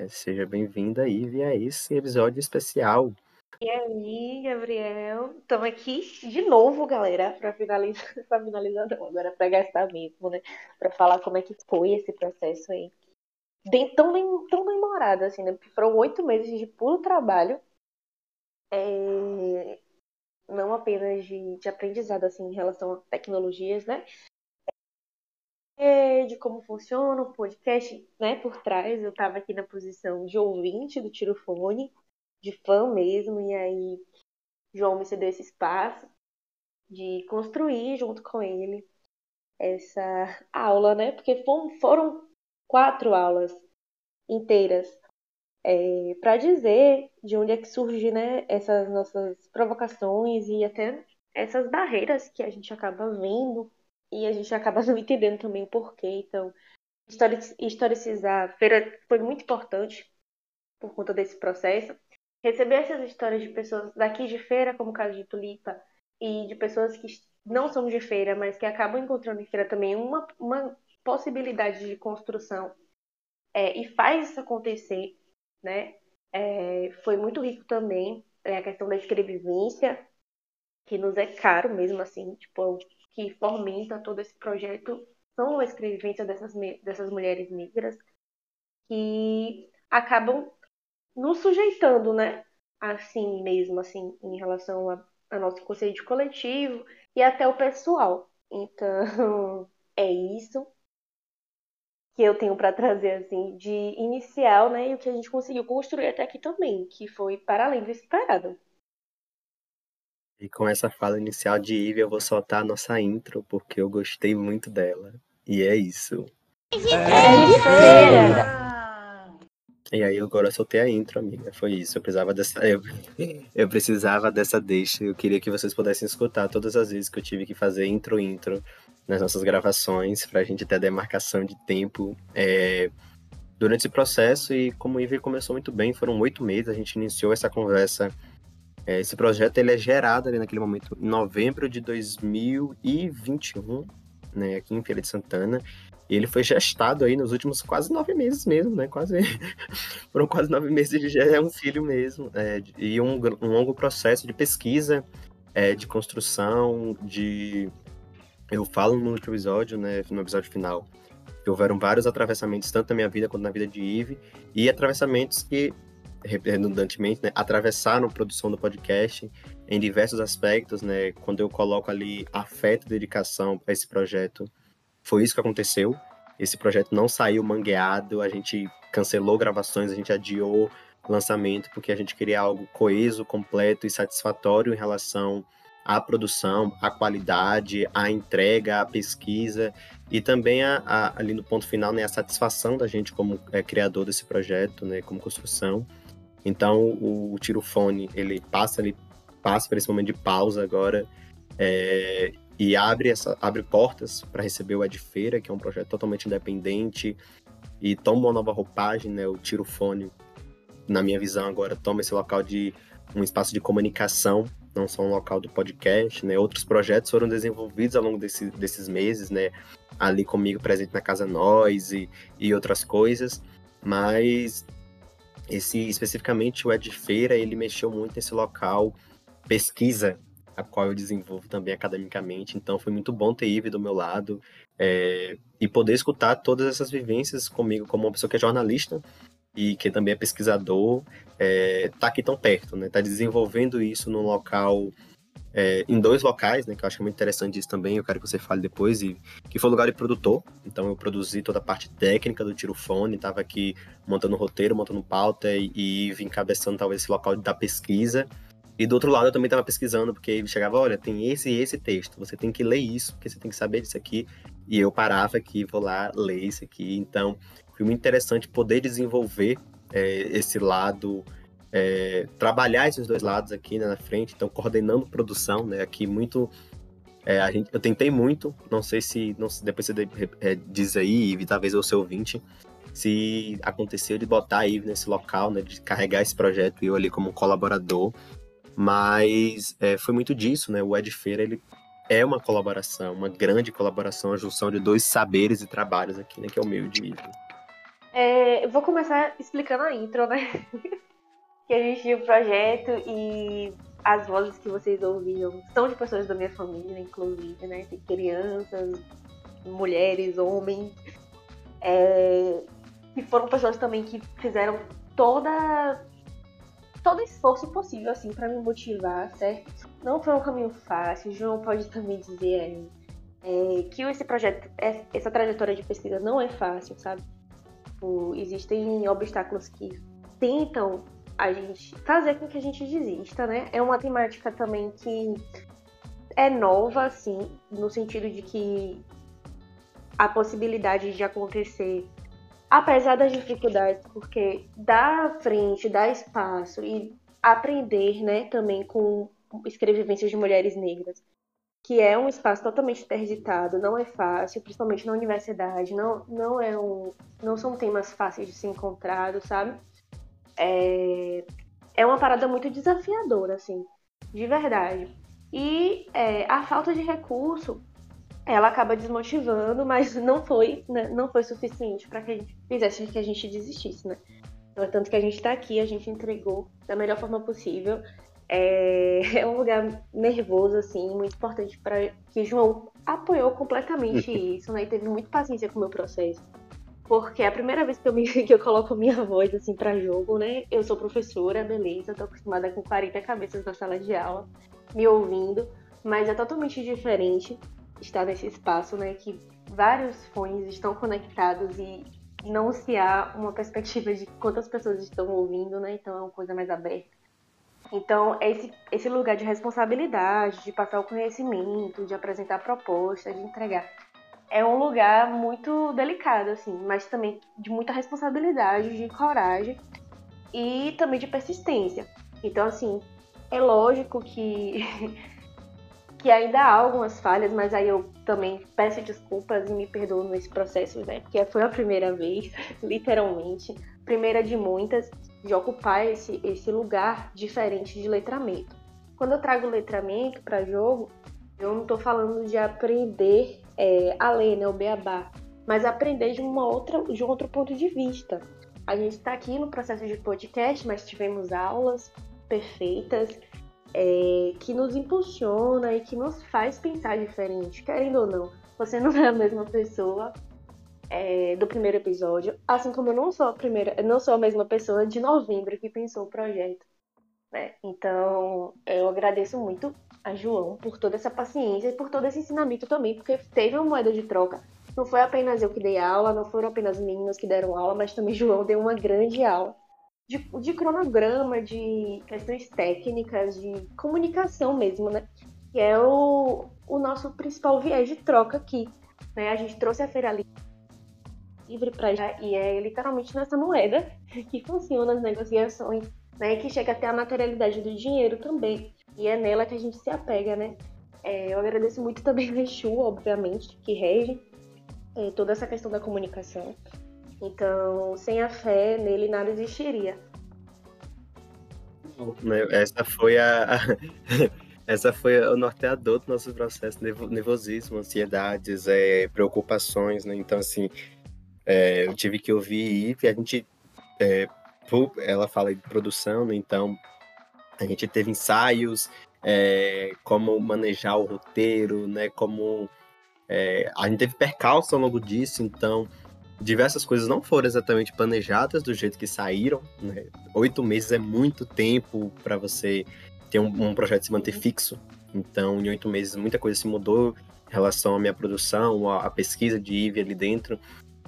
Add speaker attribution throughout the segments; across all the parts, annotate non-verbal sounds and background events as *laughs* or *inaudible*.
Speaker 1: É, seja bem-vinda, Ivy, a esse episódio especial.
Speaker 2: E aí, Gabriel? Estamos aqui de novo, galera, para *laughs* finalizar, para finalizar agora para gastar mesmo, né? Para falar como é que foi esse processo aí. Bem, tão, tão demorado, assim, né? Porque foram oito meses de puro trabalho. É... Não apenas de, de aprendizado, assim, em relação a tecnologias, né? De como funciona o podcast, né, por trás. Eu estava aqui na posição de ouvinte do Tirofone, de fã mesmo, e aí João me cedeu esse espaço de construir junto com ele essa aula, né? Porque foram quatro aulas inteiras é, para dizer de onde é que surge, né, essas nossas provocações e até essas barreiras que a gente acaba vendo e a gente acaba *laughs* não entendendo também o porquê. Então, historicizar a feira foi muito importante por conta desse processo. Receber essas histórias de pessoas daqui de feira, como o caso de Tulipa, e de pessoas que não são de feira, mas que acabam encontrando em feira também uma, uma possibilidade de construção é, e faz isso acontecer, né? É, foi muito rico também é, a questão da escrevivência, que nos é caro mesmo assim, tipo, que fomenta todo esse projeto são a escrevivência dessas, dessas mulheres negras que acabam nos sujeitando, né? Assim mesmo, assim, em relação a, nosso conceito coletivo e até o pessoal. Então, *laughs* é isso que eu tenho para trazer, assim, de inicial, né? E o que a gente conseguiu construir até aqui também, que foi para além do esperado.
Speaker 1: E com essa fala inicial de Ivy, eu vou soltar a nossa intro, porque eu gostei muito dela. E é isso. É de feira! E aí agora eu soltei a intro, amiga. Foi isso. Eu precisava dessa. Eu, *laughs* eu precisava dessa deixa. Eu queria que vocês pudessem escutar todas as vezes que eu tive que fazer intro intro nas nossas gravações, pra gente ter a demarcação de tempo. É, durante esse processo, e como o Ivy começou muito bem, foram oito meses, a gente iniciou essa conversa é, esse projeto ele é gerado ali naquele momento, em novembro de 2021, né, aqui em Feira de Santana. E ele foi gestado aí nos últimos quase nove meses mesmo, né? Quase. *laughs* Foram quase nove meses de já é um filho mesmo. É, e um, um, longo processo de pesquisa, é, de construção, de. Eu falo no último episódio, né? No episódio final, que houveram vários atravessamentos, tanto na minha vida quanto na vida de Ive, e atravessamentos que redundantemente, né, atravessaram a produção do podcast em diversos aspectos, né? Quando eu coloco ali afeto e dedicação para esse projeto, foi isso que aconteceu. Esse projeto não saiu mangueado, a gente cancelou gravações, a gente adiou lançamento porque a gente queria algo coeso, completo e satisfatório em relação à produção, à qualidade, à entrega, à pesquisa e também a, a, ali no ponto final, né, a satisfação da gente como é, criador desse projeto, né, como construção. Então o, o tirofone ele passa ele passa por esse momento de pausa agora é, e abre essa abre portas para receber o Edfeira, que é um projeto totalmente independente e toma uma nova roupagem, né? O tirofone, na minha visão agora toma esse local de um espaço de comunicação, não só um local do podcast, né? Outros projetos foram desenvolvidos ao longo desse, desses meses, né? Ali comigo presente na Casa Nós e, e outras coisas, mas esse especificamente o Ed Feira, ele mexeu muito nesse local pesquisa, a qual eu desenvolvo também academicamente. Então foi muito bom ter Ive do meu lado é, e poder escutar todas essas vivências comigo como uma pessoa que é jornalista e que também é pesquisador, é, tá aqui tão perto, né? Tá desenvolvendo isso num local é, em dois locais, né, que eu acho muito interessante isso também, eu quero que você fale depois, e que foi lugar de produtor, então eu produzi toda a parte técnica do tirofone, estava aqui montando roteiro, montando pauta e, e vim encabeçando talvez esse local da pesquisa, e do outro lado eu também estava pesquisando, porque ele chegava, olha, tem esse e esse texto, você tem que ler isso, porque você tem que saber disso aqui, e eu parava aqui, vou lá ler isso aqui, então foi muito interessante poder desenvolver é, esse lado é, trabalhar esses dois lados aqui né, na frente, então coordenando produção, né, aqui muito é, a gente, eu tentei muito, não sei se, não, depois você é, diz aí, Ivy, talvez eu seu ouvinte, se aconteceu de botar a Ivy nesse local, né, de carregar esse projeto e eu ali como colaborador, mas é, foi muito disso, né, o Ed Feira, ele é uma colaboração, uma grande colaboração, a junção de dois saberes e trabalhos aqui, né, que é o meu e de Ivy.
Speaker 2: É, eu vou começar explicando a intro, né? Que a gente tinha o projeto e as vozes que vocês ouviram são de pessoas da minha família, inclusive, né? Tem crianças, mulheres, homens. É, foram pessoas também que fizeram toda todo esforço possível assim para me motivar, certo? Não foi um caminho fácil. João pode também dizer aí é, que esse projeto, é, essa trajetória de pesquisa não é fácil, sabe? Tipo, existem obstáculos que tentam a gente fazer com que a gente desista, né? É uma temática também que é nova, assim, no sentido de que a possibilidade de acontecer, apesar das dificuldades, porque dá frente, dá espaço e aprender, né, também com escrevivências de mulheres negras, que é um espaço totalmente interditado, não é fácil, principalmente na universidade, não, não, é um, não são temas fáceis de ser encontrados, sabe? É, é uma parada muito desafiadora, assim, de verdade. E é, a falta de recurso, ela acaba desmotivando, mas não foi, né, não foi suficiente para que a gente fizesse que a gente desistisse, né? Então, tanto que a gente está aqui, a gente entregou da melhor forma possível. É, *laughs* é um lugar nervoso, assim, muito importante para que João apoiou completamente *laughs* isso, né? E teve muita paciência com o meu processo porque é a primeira vez que eu, me, *laughs* que eu coloco minha voz assim para jogo, né? Eu sou professora, beleza, tô acostumada com 40 cabeças na sala de aula, me ouvindo, mas é totalmente diferente estar nesse espaço, né? Que vários fones estão conectados e não se há uma perspectiva de quantas pessoas estão ouvindo, né? Então é uma coisa mais aberta. Então, esse, esse lugar de responsabilidade, de passar o conhecimento, de apresentar proposta, de entregar é um lugar muito delicado, assim, mas também de muita responsabilidade, de coragem e também de persistência. Então, assim, é lógico que, *laughs* que ainda há algumas falhas, mas aí eu também peço desculpas e me perdoo nesse processo, né? Porque foi a primeira vez, *laughs* literalmente, primeira de muitas, de ocupar esse, esse lugar diferente de letramento. Quando eu trago letramento para jogo, eu não estou falando de aprender é, a ler, né, o beabá, mas aprender de uma outra, de um outro ponto de vista. A gente está aqui no processo de podcast, mas tivemos aulas perfeitas é, que nos impulsiona e que nos faz pensar diferente, querendo ou não. Você não é a mesma pessoa é, do primeiro episódio, assim como eu não sou a primeira, não sou a mesma pessoa de novembro que pensou o projeto. Né? Então, eu agradeço muito a João por toda essa paciência e por todo esse ensinamento também, porque teve uma moeda de troca. Não foi apenas eu que dei aula, não foram apenas meninos que deram aula, mas também João deu uma grande aula de, de cronograma, de questões técnicas, de comunicação mesmo, né? Que é o, o nosso principal viés de troca aqui. Né? A gente trouxe a feira livre para e é literalmente nessa moeda *laughs* que funciona as negociações, né? Que chega até a materialidade do dinheiro também. E é nela que a gente se apega, né? É, eu agradeço muito também o Exu, obviamente, que rege é, toda essa questão da comunicação. Então, sem a fé, nele nada existiria.
Speaker 1: Essa foi a, *laughs* essa foi o norteador do nosso processo, nervosismo, ansiedades, é, preocupações, né? Então, assim, é, eu tive que ouvir e a gente, é, ela fala de produção, né? Então, a gente teve ensaios, é, como manejar o roteiro, né? Como é, a gente teve percalço ao longo disso, então diversas coisas não foram exatamente planejadas do jeito que saíram. Né? Oito meses é muito tempo para você ter um, um, projeto se manter fixo. Então, em oito meses, muita coisa se mudou em relação à minha produção, à, à pesquisa de Ivy ali dentro.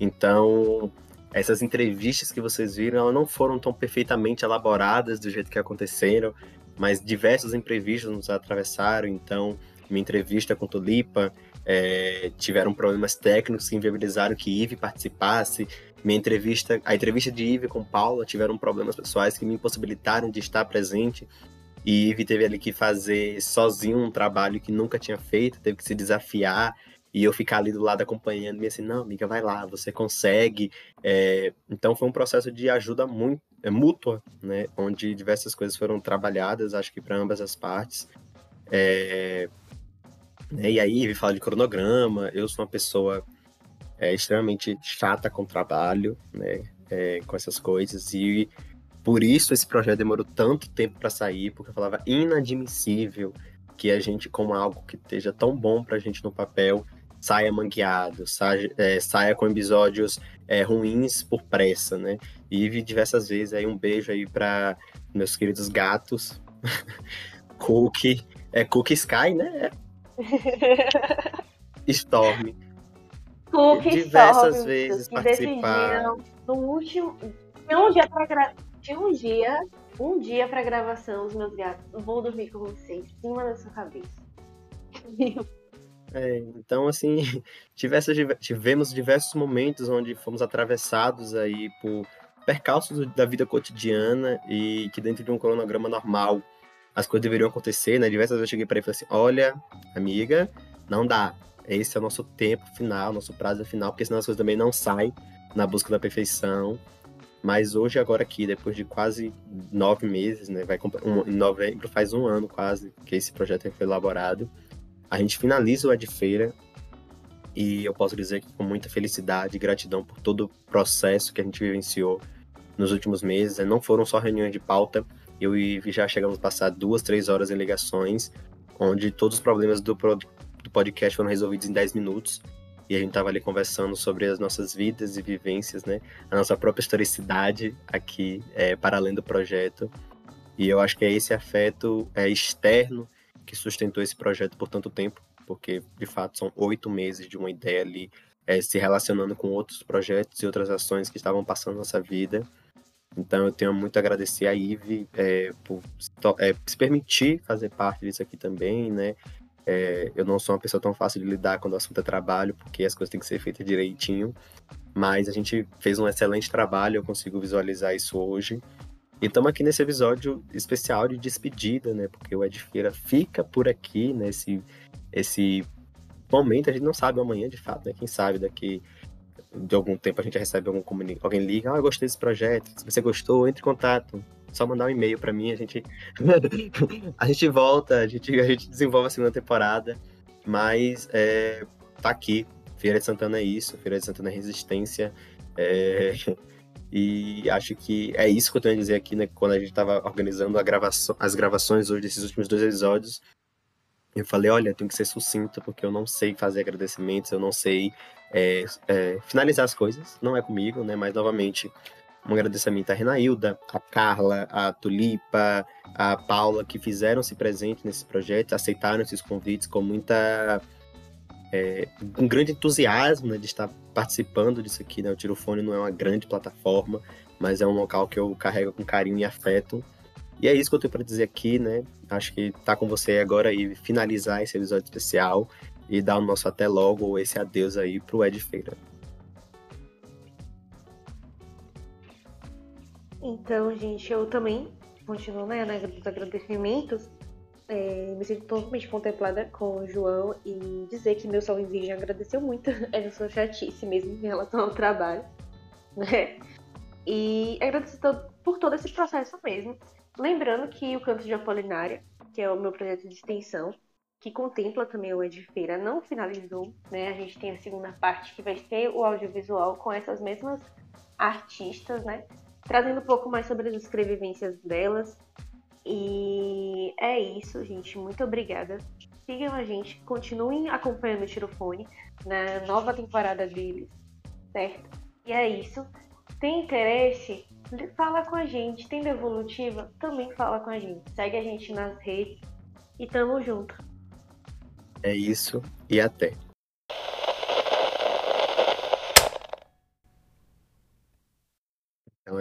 Speaker 1: Então, essas entrevistas que vocês viram, elas não foram tão perfeitamente elaboradas do jeito que aconteceram, mas diversos imprevistos nos atravessaram. Então, minha entrevista com Tulipa é, tiveram problemas técnicos que inviabilizaram que Ive participasse. Minha entrevista, a entrevista de Ive com Paula tiveram problemas pessoais que me impossibilitaram de estar presente. E Ive teve ali que fazer sozinho um trabalho que nunca tinha feito, teve que se desafiar e eu ficar ali do lado acompanhando, e assim, não, amiga, vai lá, você consegue. É, então foi um processo de ajuda muito é, mútua, né? Onde diversas coisas foram trabalhadas, acho que para ambas as partes. É, né, e aí, fala de cronograma, eu sou uma pessoa é, extremamente chata com trabalho, né? é, com essas coisas. E por isso esse projeto demorou tanto tempo para sair, porque eu falava inadmissível que a gente, como algo que esteja tão bom pra gente no papel, saia mangueado, saia, é, saia com episódios é, ruins por pressa, né? E vi diversas vezes aí um beijo aí para meus queridos gatos, *laughs* Cookie, é Cookie Sky, né? *laughs* Storm.
Speaker 2: Cookie
Speaker 1: diversas
Speaker 2: Storm,
Speaker 1: vezes
Speaker 2: que
Speaker 1: participar.
Speaker 2: No último, tinha um dia para gra... tinha um dia, um dia para gravação, os meus gatos. Vou dormir com vocês, em cima da sua cabeça. *laughs*
Speaker 1: É, então, assim, *laughs* tivesse, tivemos diversos momentos onde fomos atravessados aí por percalços da vida cotidiana e que dentro de um cronograma normal as coisas deveriam acontecer, né? Diversas vezes eu cheguei para ele e falei assim, olha, amiga, não dá. Esse é o nosso tempo final, nosso prazo final, porque senão as coisas também não saem na busca da perfeição. Mas hoje, agora aqui, depois de quase nove meses, né? Vai, um, em novembro faz um ano quase que esse projeto foi elaborado. A gente finaliza o Ed Feira e eu posso dizer que com muita felicidade e gratidão por todo o processo que a gente vivenciou nos últimos meses. Né? Não foram só reuniões de pauta, eu e já chegamos a passar duas, três horas em ligações, onde todos os problemas do, do podcast foram resolvidos em 10 minutos. E a gente estava ali conversando sobre as nossas vidas e vivências, né? A nossa própria historicidade aqui, é, para além do projeto. E eu acho que é esse afeto é, externo que sustentou esse projeto por tanto tempo, porque de fato são oito meses de uma ideia ali é, se relacionando com outros projetos e outras ações que estavam passando nossa vida. Então eu tenho muito a agradecer a Ive é, por é, se permitir fazer parte disso aqui também, né? É, eu não sou uma pessoa tão fácil de lidar quando o assunto é trabalho, porque as coisas têm que ser feitas direitinho. Mas a gente fez um excelente trabalho, eu consigo visualizar isso hoje. E estamos aqui nesse episódio especial de despedida, né? Porque o Ed Feira fica por aqui nesse né? esse momento. A gente não sabe amanhã, de fato, né? Quem sabe daqui de algum tempo a gente recebe algum comunicado, alguém liga, ah, eu gostei desse projeto. Se você gostou, entre em contato. Só mandar um e-mail para mim, a gente *laughs* a gente volta, a gente a gente desenvolve a segunda temporada, mas é, tá aqui. Feira de Santana é isso, Feira de Santana é resistência. É, e acho que é isso que eu tenho a dizer aqui, né? Quando a gente estava organizando gravação, as gravações hoje desses últimos dois episódios, eu falei, olha, tenho que ser sucinto, porque eu não sei fazer agradecimentos, eu não sei é, é, finalizar as coisas, não é comigo, né? Mas, novamente, um agradecimento à Renailda, a Carla, a Tulipa, a Paula, que fizeram-se presente nesse projeto, aceitaram esses convites com muita é, um grande entusiasmo né, de estar participando disso aqui. Né? O Tirofone não é uma grande plataforma, mas é um local que eu carrego com carinho e afeto. E é isso que eu tenho para dizer aqui, né? Acho que tá com você agora e finalizar esse episódio especial e dar o nosso até logo ou esse adeus aí pro Ed Feira.
Speaker 2: Então, gente, eu também continuo né, nos agradecimentos é, me sinto totalmente contemplada com o João e dizer que meu Sol Virgem agradeceu muito *laughs* essa sua chatice mesmo em relação ao trabalho, né? *laughs* E agradecer por todo esse processo mesmo. Lembrando que o Canto de Apolinária, que é o meu projeto de extensão, que contempla também o Ed Feira, não finalizou, né? A gente tem a segunda parte que vai ser o audiovisual com essas mesmas artistas, né? Trazendo um pouco mais sobre as escrevivências delas, e é isso, gente. Muito obrigada. Sigam a gente, continuem acompanhando o Tirofone na nova temporada deles, certo? E é isso. Tem interesse? Fala com a gente. Tem devolutiva? Também fala com a gente. Segue a gente nas redes e tamo junto.
Speaker 1: É isso e até.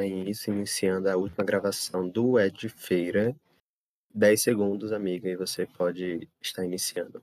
Speaker 1: Então isso, iniciando a última gravação do Ed Feira. 10 segundos, amiga, e você pode estar iniciando.